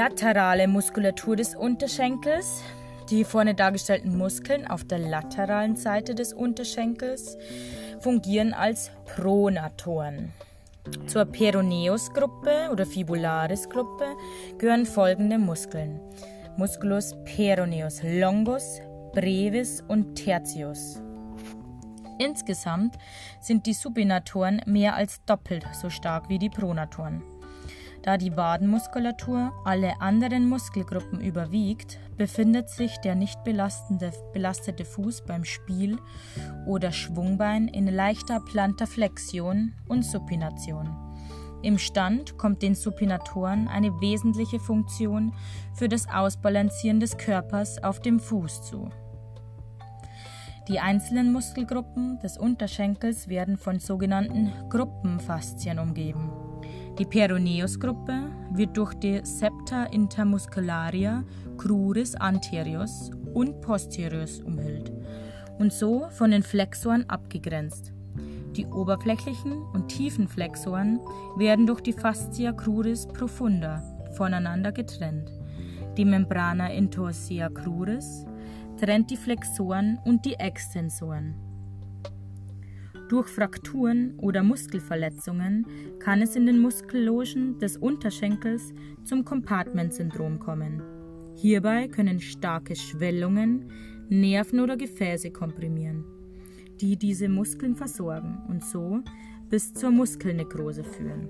laterale Muskulatur des Unterschenkels. Die vorne dargestellten Muskeln auf der lateralen Seite des Unterschenkels fungieren als Pronatoren. Zur Peroneus-Gruppe oder Fibularis-Gruppe gehören folgende Muskeln: Musculus peroneus longus, brevis und tertius. Insgesamt sind die Supinatoren mehr als doppelt so stark wie die Pronatoren. Da die Wadenmuskulatur alle anderen Muskelgruppen überwiegt, befindet sich der nicht belastete Fuß beim Spiel oder Schwungbein in leichter Plantarflexion und Supination. Im Stand kommt den Supinatoren eine wesentliche Funktion für das Ausbalancieren des Körpers auf dem Fuß zu. Die einzelnen Muskelgruppen des Unterschenkels werden von sogenannten Gruppenfaszien umgeben. Die Peroneusgruppe wird durch die Septa intermuscularia cruris anterius und posterius umhüllt und so von den Flexoren abgegrenzt. Die oberflächlichen und tiefen Flexoren werden durch die Fascia cruris profunda voneinander getrennt. Die Membrana intorsia cruris trennt die Flexoren und die Extensoren. Durch Frakturen oder Muskelverletzungen kann es in den Muskellogen des Unterschenkels zum Compartment-Syndrom kommen. Hierbei können starke Schwellungen Nerven oder Gefäße komprimieren, die diese Muskeln versorgen und so bis zur Muskelnekrose führen.